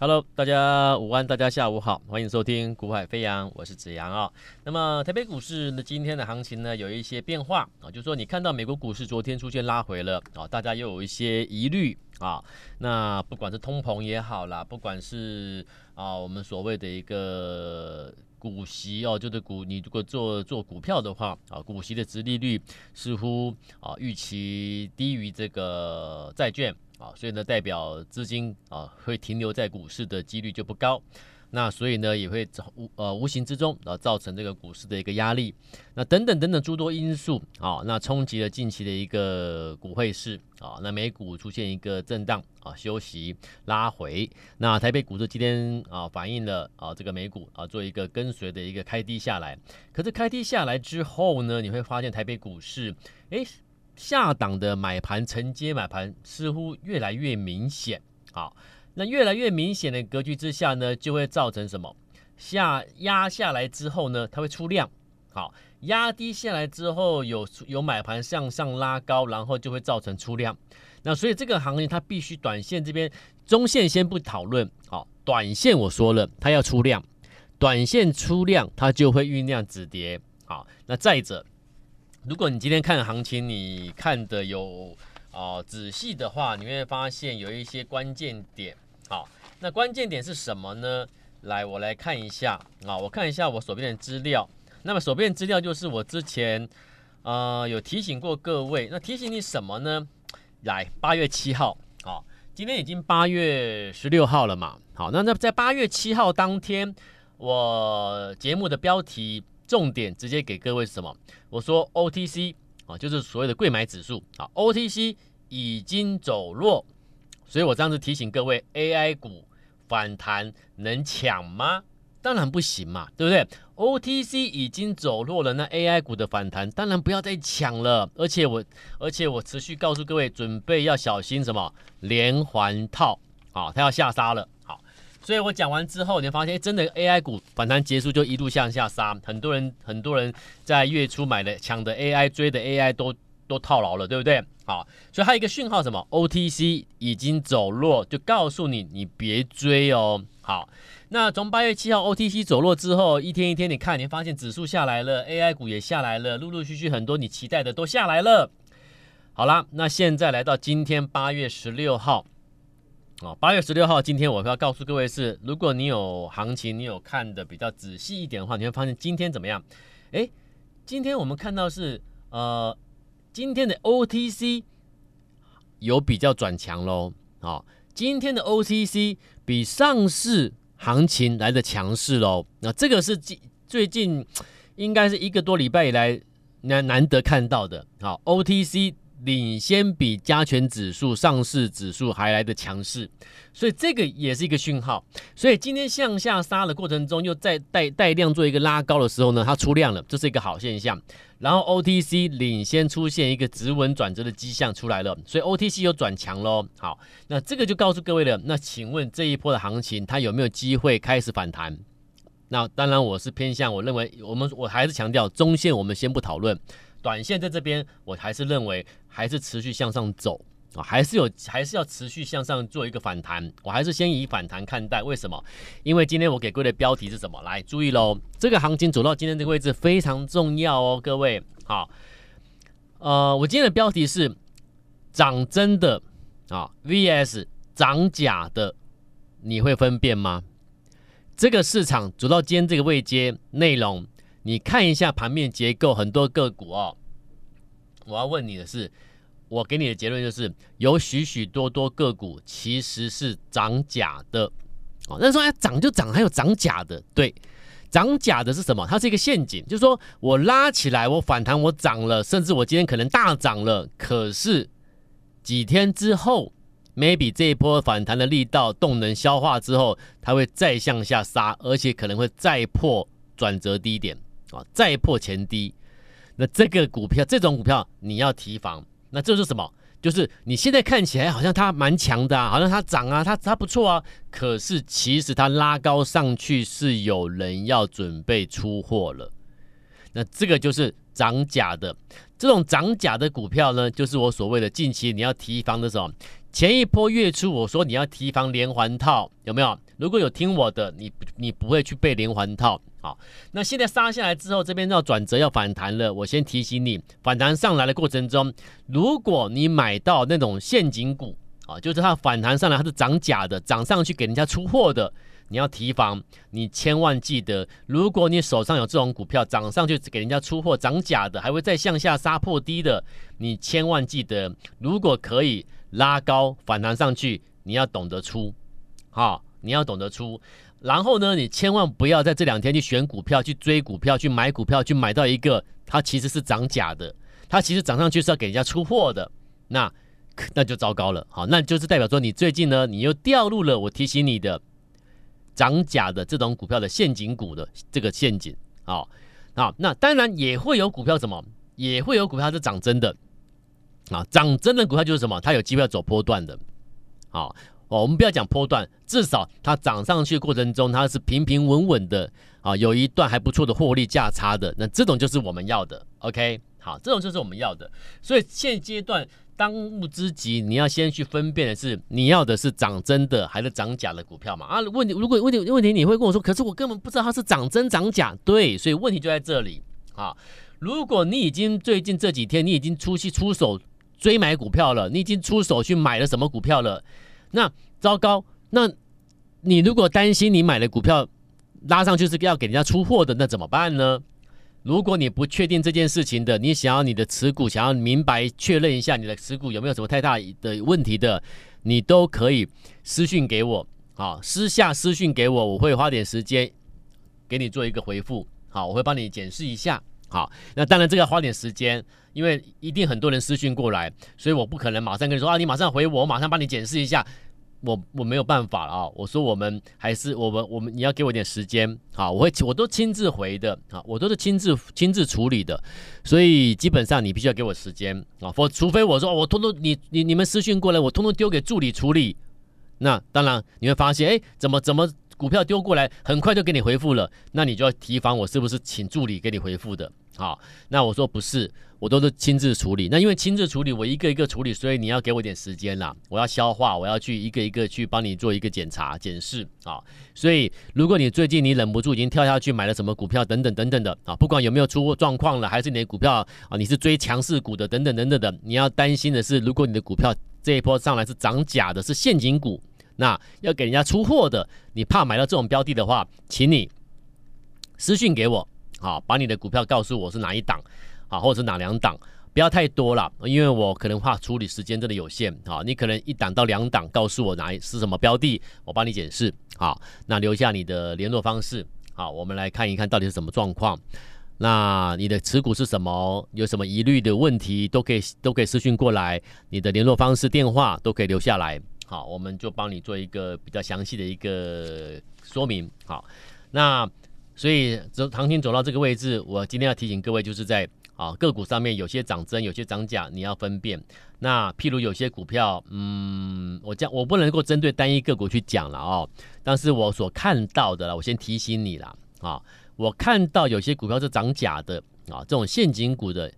Hello，大家午安，大家下午好，欢迎收听《股海飞扬》，我是子阳啊。那么台北股市呢，今天的行情呢有一些变化啊，就是说你看到美国股市昨天出现拉回了啊，大家又有一些疑虑啊。那不管是通膨也好啦，不管是啊我们所谓的一个股息哦，就是股你如果做做股票的话啊，股息的殖利率似乎啊预期低于这个债券。啊，所以呢，代表资金啊会停留在股市的几率就不高，那所以呢也会无呃无形之中啊造成这个股市的一个压力，那等等等等诸多因素啊，那冲击了近期的一个股汇市啊，那美股出现一个震荡啊休息拉回，那台北股市今天啊反映了啊这个美股啊做一个跟随的一个开低下来，可是开低下来之后呢，你会发现台北股市诶。下档的买盘承接买盘似乎越来越明显，好，那越来越明显的格局之下呢，就会造成什么？下压下来之后呢，它会出量，好，压低下来之后有有买盘向上拉高，然后就会造成出量。那所以这个行业它必须短线这边中线先不讨论，好，短线我说了它要出量，短线出量它就会酝酿止跌，好，那再者。如果你今天看行情，你看的有啊、仔细的话，你会发现有一些关键点。好，那关键点是什么呢？来，我来看一下啊，我看一下我手边的资料。那么手边的资料就是我之前呃有提醒过各位，那提醒你什么呢？来，八月七号，好，今天已经八月十六号了嘛。好，那那在八月七号当天，我节目的标题。重点直接给各位是什么？我说 OTC 啊，就是所谓的柜买指数啊，OTC 已经走弱，所以我这样子提醒各位，AI 股反弹能抢吗？当然不行嘛，对不对？OTC 已经走弱了，那 AI 股的反弹当然不要再抢了，而且我而且我持续告诉各位，准备要小心什么连环套啊，它要下杀了。所以我讲完之后，你会发现，真的 AI 股反弹结束就一路向下杀，很多人很多人在月初买的抢的 AI 追的 AI 都都套牢了，对不对？好，所以还有一个讯号，什么？OTC 已经走弱，就告诉你你别追哦。好，那从八月七号 OTC 走弱之后，一天一天，你看，你发现指数下来了，AI 股也下来了，陆陆续续很多你期待的都下来了。好啦，那现在来到今天八月十六号。哦，八月十六号，今天我要告诉各位是，如果你有行情，你有看的比较仔细一点的话，你会发现今天怎么样？诶，今天我们看到是呃，今天的 OTC 有比较转强喽。好，今天的 OTC 比上市行情来的强势喽。那这个是近最近应该是一个多礼拜以来难难得看到的。好，OTC。领先比加权指数、上市指数还来的强势，所以这个也是一个讯号。所以今天向下杀的过程中，又再带带量做一个拉高的时候呢，它出量了，这是一个好现象。然后 OTC 领先出现一个止稳转折的迹象出来了，所以 OTC 又转强喽。好，那这个就告诉各位了。那请问这一波的行情，它有没有机会开始反弹？那当然，我是偏向，我认为我们我还是强调中线，我们先不讨论。短线在这边，我还是认为还是持续向上走啊，还是有还是要持续向上做一个反弹，我还是先以反弹看待。为什么？因为今天我给各位的标题是什么？来注意喽，这个行情走到今天这个位置非常重要哦，各位好。呃，我今天的标题是涨真的啊 VS 涨假的，你会分辨吗？这个市场走到今天这个位阶，内容。你看一下盘面结构，很多个股哦。我要问你的是，我给你的结论就是，有许许多多个股其实是涨假的哦。那说哎，涨就涨，还有涨假的，对，涨假的是什么？它是一个陷阱，就是说我拉起来，我反弹，我涨了，甚至我今天可能大涨了，可是几天之后，maybe 这一波反弹的力道、动能消化之后，它会再向下杀，而且可能会再破转折低点。啊，再破前低，那这个股票，这种股票你要提防。那这是什么？就是你现在看起来好像它蛮强的啊，好像它涨啊，它它不错啊。可是其实它拉高上去是有人要准备出货了。那这个就是涨假的。这种涨假的股票呢，就是我所谓的近期你要提防的什么？前一波月初我说你要提防连环套，有没有？如果有听我的，你你不会去被连环套。好，那现在杀下来之后，这边要转折要反弹了。我先提醒你，反弹上来的过程中，如果你买到那种陷阱股啊，就是它反弹上来它是涨假的，涨上去给人家出货的，你要提防。你千万记得，如果你手上有这种股票涨上去给人家出货涨假的，还会再向下杀破低的，你千万记得，如果可以拉高反弹上去，你要懂得出，好，你要懂得出。然后呢，你千万不要在这两天去选股票、去追股票、去买股票、去买到一个它其实是涨假的，它其实涨上去是要给人家出货的，那那就糟糕了。好，那就是代表说你最近呢，你又掉入了我提醒你的涨假的这种股票的陷阱股的这个陷阱。好，好，那当然也会有股票什么，也会有股票是涨真的啊，涨真的股票就是什么，它有机会要走波段的。好。哦，我们不要讲波段，至少它涨上去的过程中，它是平平稳稳的啊，有一段还不错的获利价差的，那这种就是我们要的。OK，好，这种就是我们要的。所以现阶段当务之急，你要先去分辨的是，你要的是涨真的还是涨假的股票嘛？啊，问题如果问题问题你会跟我说，可是我根本不知道它是涨真涨假。对，所以问题就在这里啊。如果你已经最近这几天你已经出去出手追买股票了，你已经出手去买了什么股票了？那糟糕，那你如果担心你买的股票拉上去是要给人家出货的，那怎么办呢？如果你不确定这件事情的，你想要你的持股想要明白确认一下你的持股有没有什么太大的问题的，你都可以私讯给我，好，私下私讯给我，我会花点时间给你做一个回复，好，我会帮你检视一下，好，那当然这个要花点时间。因为一定很多人私讯过来，所以我不可能马上跟你说啊，你马上回我，我马上帮你检视一下，我我没有办法了啊。我说我们还是我们我们你要给我点时间啊，我会我都亲自回的啊，我都是亲自亲自处理的，所以基本上你必须要给我时间啊，否除非我说我通通你你你们私讯过来，我通通丢给助理处理，那当然你会发现哎，怎么怎么股票丢过来很快就给你回复了，那你就要提防我是不是请助理给你回复的。好，那我说不是，我都是亲自处理。那因为亲自处理，我一个一个处理，所以你要给我点时间啦。我要消化，我要去一个一个去帮你做一个检查、检视啊。所以，如果你最近你忍不住已经跳下去买了什么股票等等等等的啊，不管有没有出过状况了，还是你的股票啊，你是追强势股的等等等等的，你要担心的是，如果你的股票这一波上来是涨假的，是陷阱股，那要给人家出货的，你怕买到这种标的的话，请你私信给我。好，把你的股票告诉我是哪一档，好，或者是哪两档，不要太多了，因为我可能怕处理时间真的有限。好，你可能一档到两档，告诉我哪是什么标的，我帮你解释。好，那留下你的联络方式。好，我们来看一看到底是什么状况。那你的持股是什么？有什么疑虑的问题，都可以都可以私讯过来。你的联络方式、电话都可以留下来。好，我们就帮你做一个比较详细的一个说明。好，那。所以走行情走到这个位置，我今天要提醒各位，就是在啊个股上面有些涨真，有些涨假，你要分辨。那譬如有些股票，嗯，我讲我不能够针对单一个股去讲了哦，但是我所看到的了，我先提醒你了啊，我看到有些股票是涨假的啊，这种陷阱股的，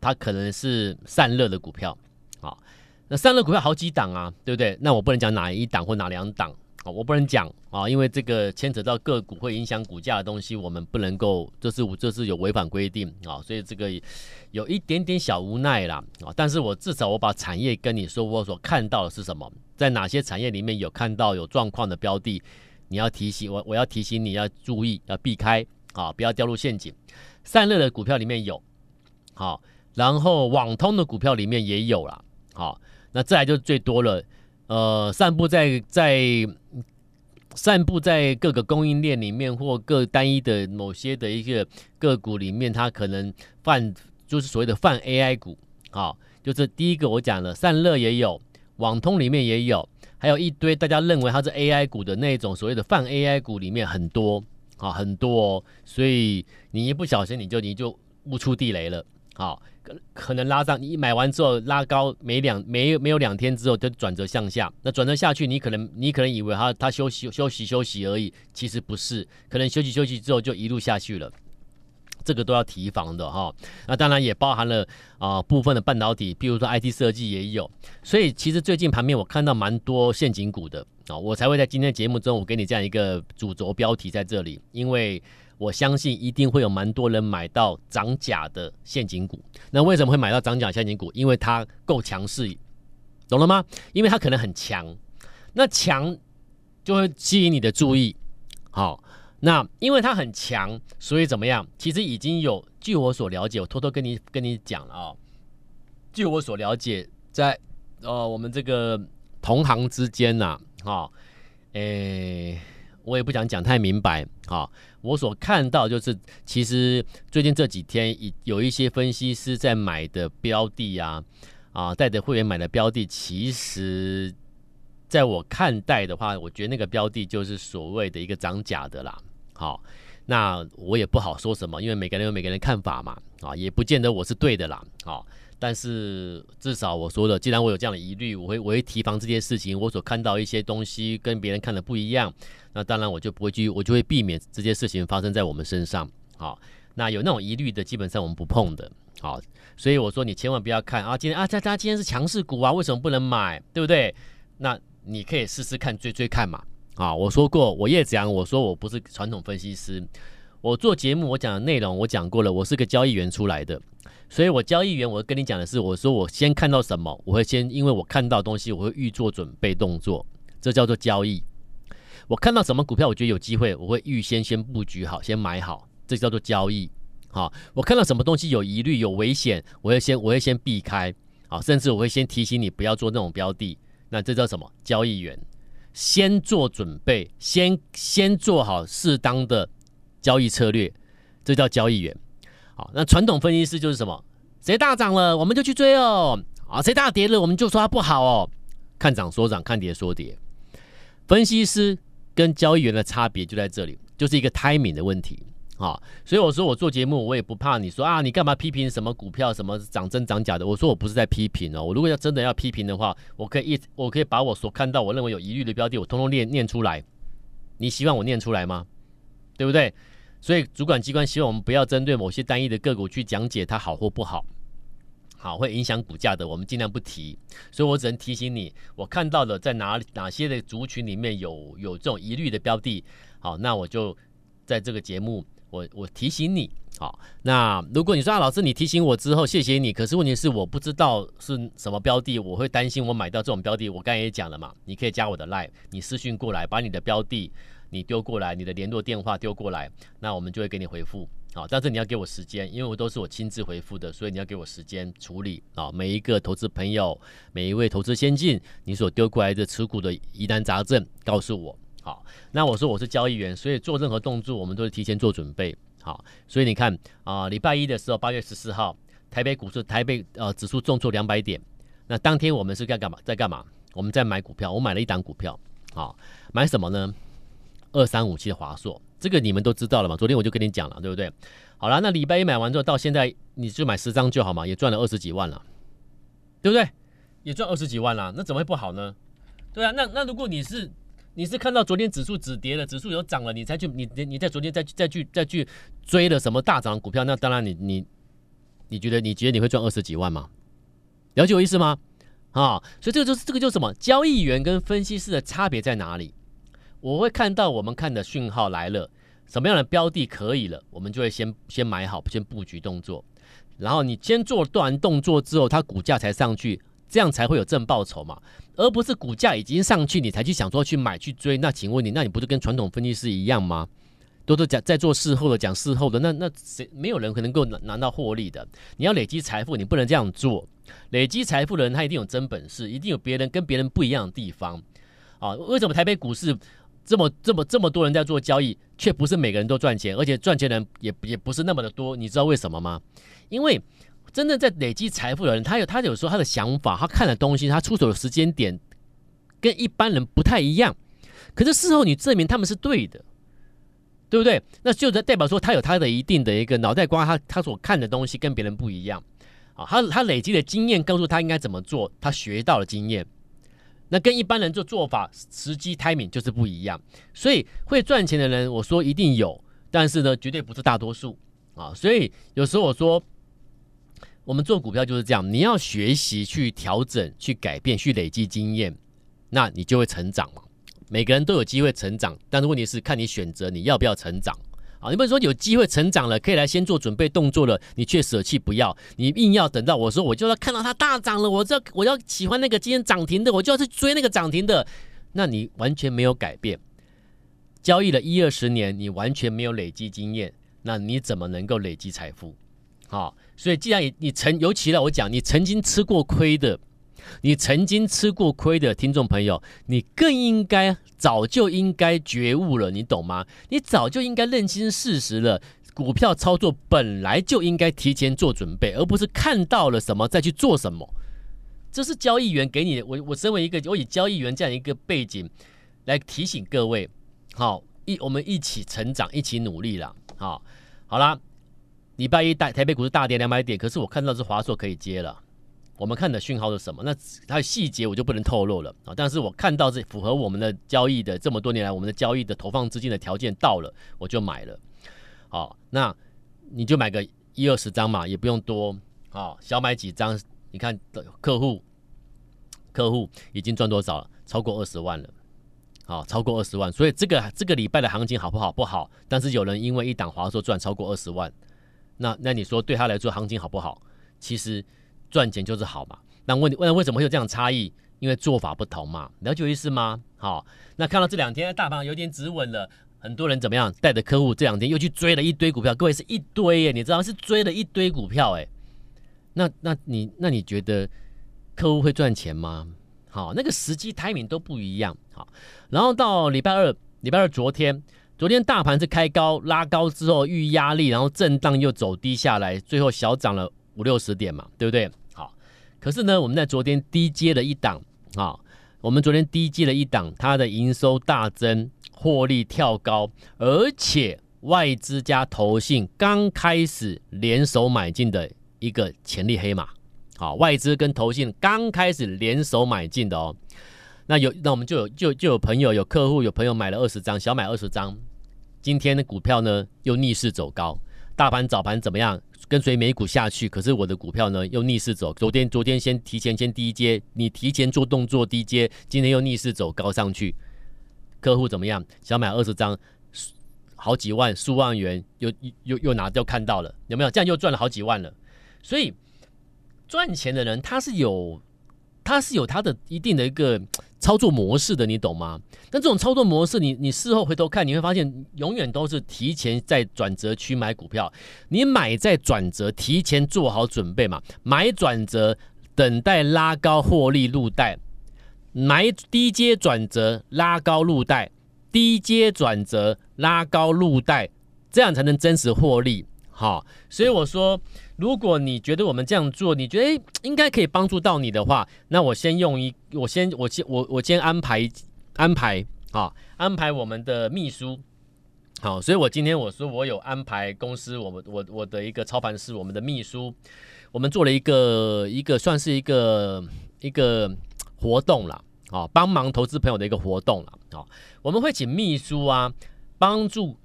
它可能是散热的股票啊，那散热股票好几档啊，对不对？那我不能讲哪一档或哪两档啊。我不能讲啊，因为这个牵扯到个股会影响股价的东西，我们不能够，这是这是有违反规定啊，所以这个有一点点小无奈啦啊。但是我至少我把产业跟你说，我所看到的是什么，在哪些产业里面有看到有状况的标的，你要提醒我，我要提醒你要注意，要避开啊，不要掉入陷阱。散热的股票里面有，好，然后网通的股票里面也有了，好，那再来就最多了。呃，散布在在散布在各个供应链里面，或各单一的某些的一个个股里面，它可能泛就是所谓的泛 AI 股，好，就是第一个我讲了，散热也有，网通里面也有，还有一堆大家认为它是 AI 股的那种所谓的泛 AI 股里面很多，啊，很多哦，所以你一不小心你就你就误触地雷了，好。可能拉上，你买完之后拉高没两没没有两天之后就转折向下，那转折下去，你可能你可能以为它它休息休息休息而已，其实不是，可能休息休息之后就一路下去了。这个都要提防的哈。那当然也包含了啊、部分的半导体，比如说 IT 设计也有。所以其实最近盘面我看到蛮多陷阱股的啊，我才会在今天节目中我给你这样一个主轴标题在这里，因为我相信一定会有蛮多人买到涨假的陷阱股。那为什么会买到涨假陷阱股？因为它够强势，懂了吗？因为它可能很强，那强就会吸引你的注意。好，那因为它很强，所以怎么样？其实已经有，据我所了解，我偷偷跟你跟你讲了啊、哦。据我所了解，在呃我们这个同行之间呐，哈，诶，我也不想讲太明白啊。我所看到就是，其实最近这几天有一些分析师在买的标的啊，啊，带着会员买的标的，其实。在我看待的话，我觉得那个标的就是所谓的一个涨假的啦。好，那我也不好说什么，因为每个人有每个人看法嘛。啊，也不见得我是对的啦。好，但是至少我说了，既然我有这样的疑虑，我会我会提防这件事情。我所看到一些东西跟别人看的不一样，那当然我就不会去，我就会避免这些事情发生在我们身上。好，那有那种疑虑的，基本上我们不碰的。好，所以我说你千万不要看啊，今天啊，大家今天是强势股啊，为什么不能买？对不对？那。你可以试试看追追看嘛，啊，我说过，我叶子阳，我说我不是传统分析师，我做节目我讲的内容我讲过了，我是个交易员出来的，所以我交易员我跟你讲的是，我说我先看到什么，我会先因为我看到东西，我会预做准备动作，这叫做交易。我看到什么股票，我觉得有机会，我会预先先布局好，先买好，这叫做交易。好，我看到什么东西有疑虑、有危险，我会先我会先避开，好，甚至我会先提醒你不要做那种标的。那这叫什么？交易员先做准备，先先做好适当的交易策略，这叫交易员。好，那传统分析师就是什么？谁大涨了，我们就去追哦。啊，谁大跌了，我们就说它不好哦。看涨说涨，看跌说跌。分析师跟交易员的差别就在这里，就是一个 timing 的问题。啊，所以我说我做节目，我也不怕你说啊，你干嘛批评什么股票什么涨真涨假的？我说我不是在批评哦，我如果要真的要批评的话，我可以一我可以把我所看到我认为有疑虑的标的，我通通念念出来。你希望我念出来吗？对不对？所以主管机关希望我们不要针对某些单一的个股去讲解它好或不好，好会影响股价的，我们尽量不提。所以我只能提醒你，我看到的在哪哪些的族群里面有有这种疑虑的标的，好，那我就在这个节目。我我提醒你，好，那如果你说啊，老师你提醒我之后，谢谢你。可是问题是我不知道是什么标的，我会担心我买到这种标的。我刚才也讲了嘛，你可以加我的 line，你私讯过来，把你的标的你丢过来，你的联络电话丢过来，那我们就会给你回复。好，但是你要给我时间，因为我都是我亲自回复的，所以你要给我时间处理啊。每一个投资朋友，每一位投资先进，你所丢过来的持股的疑难杂症，告诉我。好，那我说我是交易员，所以做任何动作我们都是提前做准备。好，所以你看啊，礼拜一的时候，八月十四号，台北股市台北呃指数重挫两百点，那当天我们是在干嘛？在干嘛？我们在买股票，我买了一档股票，好，买什么呢？二三五七的华硕，这个你们都知道了嘛？昨天我就跟你讲了，对不对？好了，那礼拜一买完之后，到现在你就买十张就好嘛，也赚了二十几万了，对不对？也赚二十几万了，那怎么会不好呢？对啊，那那如果你是。你是看到昨天指数止跌了，指数有涨了，你才去你你你在昨天再再去再去追了什么大涨股票？那当然你你你觉得你觉得你会赚二十几万吗？了解我意思吗？啊，所以这个就是这个就是什么？交易员跟分析师的差别在哪里？我会看到我们看的讯号来了，什么样的标的可以了，我们就会先先买好，先布局动作，然后你先做断动作之后，它股价才上去。这样才会有正报酬嘛，而不是股价已经上去，你才去想说去买去追。那请问你，那你不是跟传统分析师一样吗？都是讲在做事后的，讲事后的，那那谁没有人可能够拿拿到获利的？你要累积财富，你不能这样做。累积财富的人，他一定有真本事，一定有别人跟别人不一样的地方啊。为什么台北股市这么这么这么多人在做交易，却不是每个人都赚钱，而且赚钱人也也不是那么的多？你知道为什么吗？因为。真正在累积财富的人，他有他有时候他的想法，他看的东西，他出手的时间点跟一般人不太一样。可是事后你证明他们是对的，对不对？那就代表说他有他的一定的一个脑袋瓜，他他所看的东西跟别人不一样啊。他他累积的经验告诉他应该怎么做，他学到了经验，那跟一般人做做法时机 timing 就是不一样。所以会赚钱的人，我说一定有，但是呢，绝对不是大多数。啊。所以有时候我说，我们做股票就是这样，你要学习去调整、去改变、去累积经验，那你就会成长嘛。每个人都有机会成长，但是问题是看你选择你要不要成长。啊，你不能说有机会成长了，可以来先做准备动作了，你却舍弃不要，你硬要等到我说我就要看到它大涨了，我要我要喜欢那个今天涨停的，我就要去追那个涨停的，那你完全没有改变。交易了一二十年，你完全没有累积经验，那你怎么能够累积财富？好，所以既然你你曾，尤其了，我讲你曾经吃过亏的。你曾经吃过亏的听众朋友，你更应该早就应该觉悟了，你懂吗？你早就应该认清事实了。股票操作本来就应该提前做准备，而不是看到了什么再去做什么。这是交易员给你的。我我身为一个，我以交易员这样一个背景来提醒各位，好，一我们一起成长，一起努力了。好，好啦，礼拜一大台北股市大跌两百点，可是我看到是华硕可以接了。我们看的讯号是什么？那它的细节我就不能透露了啊！但是我看到是符合我们的交易的这么多年来我们的交易的投放资金的条件到了，我就买了。好，那你就买个一二十张嘛，也不用多啊，小买几张。你看客户，客户已经赚多少了？超过二十万了。好，超过二十万。所以这个这个礼拜的行情好不好？不好。但是有人因为一档华硕赚超过二十万，那那你说对他来说行情好不好？其实。赚钱就是好嘛？那问你问为什么会有这样差异？因为做法不同嘛，了解意思吗？好，那看到这两天大盘有点止稳了，很多人怎么样？带着客户这两天又去追了一堆股票，各位是一堆耶，你知道是追了一堆股票哎。那那你那你觉得客户会赚钱吗？好，那个时机 timing 都不一样。好，然后到礼拜二，礼拜二昨天，昨天大盘是开高拉高之后遇压力，然后震荡又走低下来，最后小涨了五六十点嘛，对不对？可是呢，我们在昨天低接了一档啊，我们昨天低接了一档，它的营收大增，获利跳高，而且外资加投信刚开始联手买进的一个潜力黑马，好，外资跟投信刚开始联手买进的哦，那有那我们就有就就有朋友有客户有朋友买了二十张，小买二十张，今天的股票呢又逆势走高，大盘早盘怎么样？跟随美股下去，可是我的股票呢又逆势走。昨天昨天先提前先低阶，你提前做动作低阶，今天又逆势走高上去。客户怎么样？想买二十张，好几万数万元，又又又拿掉看到了，有没有？这样又赚了好几万了。所以赚钱的人他是有他是有他的一定的一个。操作模式的，你懂吗？但这种操作模式你，你你事后回头看，你会发现永远都是提前在转折区买股票。你买在转折，提前做好准备嘛。买转折，等待拉高获利入袋；买低阶转折，拉高入袋；低阶转折，拉高入袋，这样才能真实获利。好，所以我说。如果你觉得我们这样做，你觉得应该可以帮助到你的话，那我先用一，我先我先我我先安排安排啊，安排我们的秘书，好，所以我今天我说我有安排公司，我们我我的一个操盘师，我们的秘书，我们做了一个一个算是一个一个活动了，啊，帮忙投资朋友的一个活动了，啊，我们会请秘书啊帮助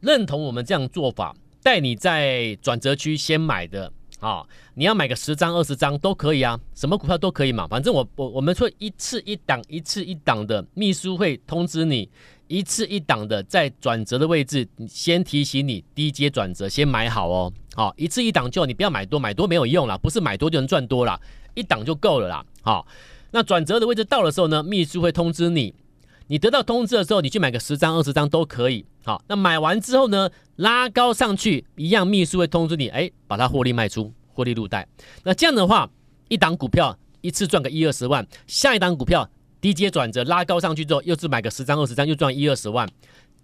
认同我们这样做法。带你在转折区先买的啊、哦，你要买个十张二十张都可以啊，什么股票都可以嘛，反正我我我们说一次一档一次一档的，秘书会通知你一次一档的在转折的位置先提醒你低阶转折先买好哦，好、哦、一次一档就你不要买多买多没有用啦，不是买多就能赚多啦，一档就够了啦，好、哦，那转折的位置到的时候呢，秘书会通知你。你得到通知的时候，你去买个十张、二十张都可以。好，那买完之后呢，拉高上去一样，秘书会通知你，哎，把它获利卖出，获利入袋。那这样的话，一档股票一次赚个一二十万，下一档股票低阶转折拉高上去之后，又是买个十张、二十张，又赚一二十万，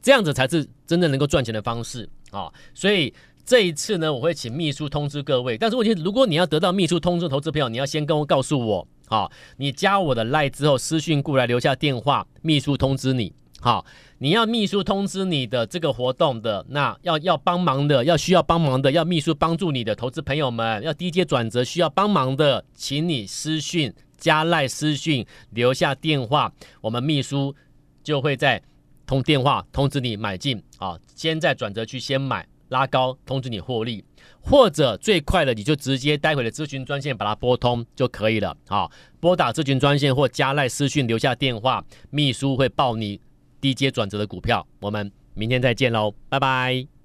这样子才是真正能够赚钱的方式啊。所以这一次呢，我会请秘书通知各位。但是问题，如果你要得到秘书通知投资朋友，你要先跟我告诉我。好，你加我的 LINE 之后，私讯过来留下电话，秘书通知你。好，你要秘书通知你的这个活动的，那要要帮忙的，要需要帮忙的，要秘书帮助你的投资朋友们，要低阶转折需要帮忙的，请你私讯加赖私讯留下电话，我们秘书就会在通电话通知你买进啊，先在转折区先买拉高通知你获利，或者最快的你就直接待会的咨询专线把它拨通就可以了啊，拨打咨询专线或加赖私讯留下电话，秘书会报你。低阶转折的股票。我们明天再见喽拜拜。